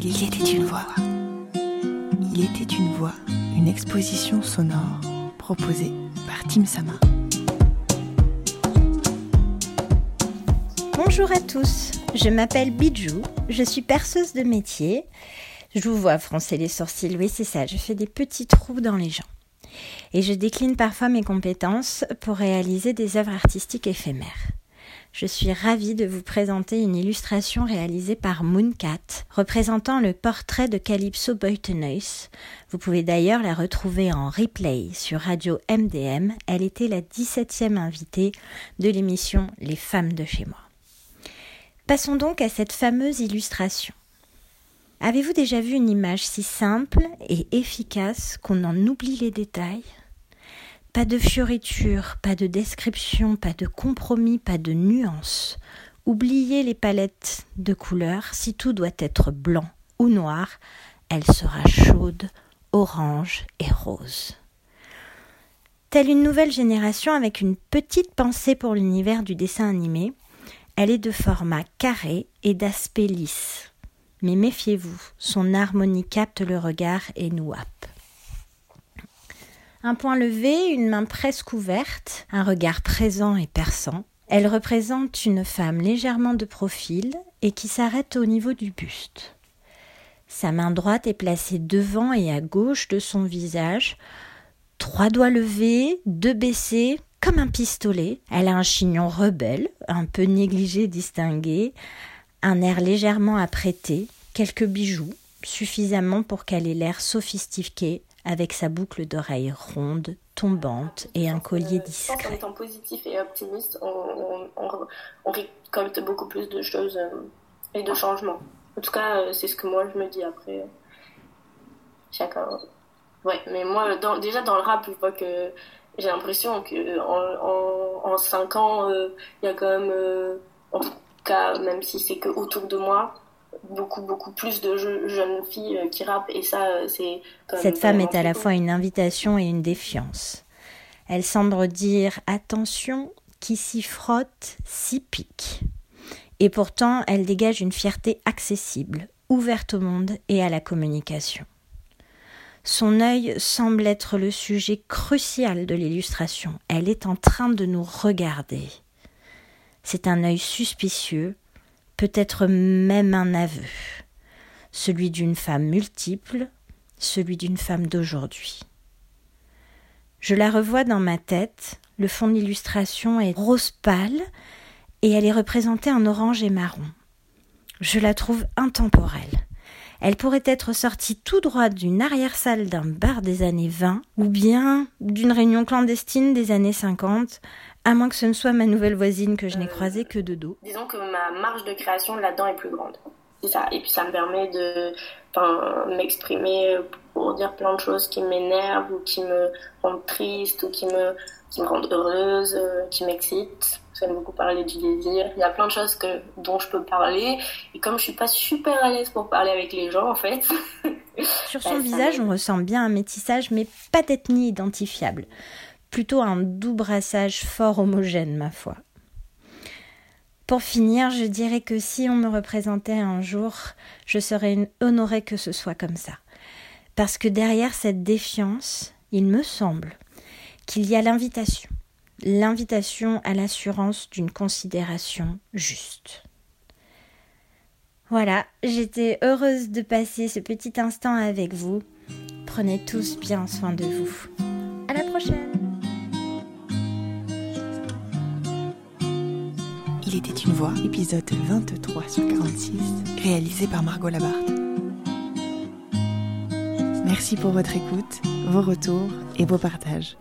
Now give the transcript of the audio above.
Il était une voix. Il était une voix, une exposition sonore proposée par Tim Sama. Bonjour à tous, je m'appelle Bijou, je suis perceuse de métier. Je vous vois froncer les sourcils, oui c'est ça, je fais des petits trous dans les gens. Et je décline parfois mes compétences pour réaliser des œuvres artistiques éphémères je suis ravie de vous présenter une illustration réalisée par Mooncat, représentant le portrait de Calypso Boyteneus. Vous pouvez d'ailleurs la retrouver en replay sur Radio MDM. Elle était la 17e invitée de l'émission Les femmes de chez moi. Passons donc à cette fameuse illustration. Avez-vous déjà vu une image si simple et efficace qu'on en oublie les détails? Pas de fioritures, pas de description, pas de compromis, pas de nuances. Oubliez les palettes de couleurs, si tout doit être blanc ou noir, elle sera chaude, orange et rose. Telle une nouvelle génération avec une petite pensée pour l'univers du dessin animé, elle est de format carré et d'aspect lisse. Mais méfiez-vous, son harmonie capte le regard et nous happe. Un point levé, une main presque ouverte, un regard présent et perçant. Elle représente une femme légèrement de profil et qui s'arrête au niveau du buste. Sa main droite est placée devant et à gauche de son visage, trois doigts levés, deux baissés, comme un pistolet. Elle a un chignon rebelle, un peu négligé, distingué, un air légèrement apprêté, quelques bijoux, suffisamment pour qu'elle ait l'air sophistiquée avec sa boucle d'oreille ronde, tombante et un collier discret. En étant positif et optimiste, on, récolte beaucoup plus de choses euh, et de changements. En tout cas, euh, c'est ce que moi je me dis après. Chacun. Ouais, mais moi, déjà dans le rap, je vois que j'ai l'impression que en, en, 5 ans, euh, il y a quand même, en tout cas, même si c'est que autour de moi, beaucoup beaucoup plus de jeunes filles euh, qui rappent. Et ça euh, c'est cette femme est à la fois une invitation et une défiance. Elle semble dire attention qui s'y frotte s'y pique. Et pourtant elle dégage une fierté accessible ouverte au monde et à la communication. Son œil semble être le sujet crucial de l'illustration. Elle est en train de nous regarder. C'est un œil suspicieux peut-être même un aveu, celui d'une femme multiple, celui d'une femme d'aujourd'hui. Je la revois dans ma tête, le fond d'illustration est rose pâle et elle est représentée en orange et marron. Je la trouve intemporelle. Elle pourrait être sortie tout droit d'une arrière-salle d'un bar des années 20 ou bien d'une réunion clandestine des années 50 à moins que ce ne soit ma nouvelle voisine que je n'ai croisée que de dos. Disons que ma marge de création là-dedans est plus grande. C'est ça. Et puis ça me permet de m'exprimer pour dire plein de choses qui m'énervent ou qui me rendent triste ou qui me, qui me rendent heureuse, euh, qui m'excitent. J'aime beaucoup parler du désir. Il y a plein de choses que, dont je peux parler. Et comme je suis pas super à l'aise pour parler avec les gens, en fait. Sur son bah, visage, on ressent bien un métissage, mais pas d'ethnie identifiable plutôt un doux brassage fort homogène, ma foi. Pour finir, je dirais que si on me représentait un jour, je serais honorée que ce soit comme ça. Parce que derrière cette défiance, il me semble qu'il y a l'invitation, l'invitation à l'assurance d'une considération juste. Voilà, j'étais heureuse de passer ce petit instant avec vous. Prenez tous bien soin de vous. À la prochaine! Il était une voix, épisode 23 sur 46, réalisé par Margot Labarthe. Merci pour votre écoute, vos retours et vos partages.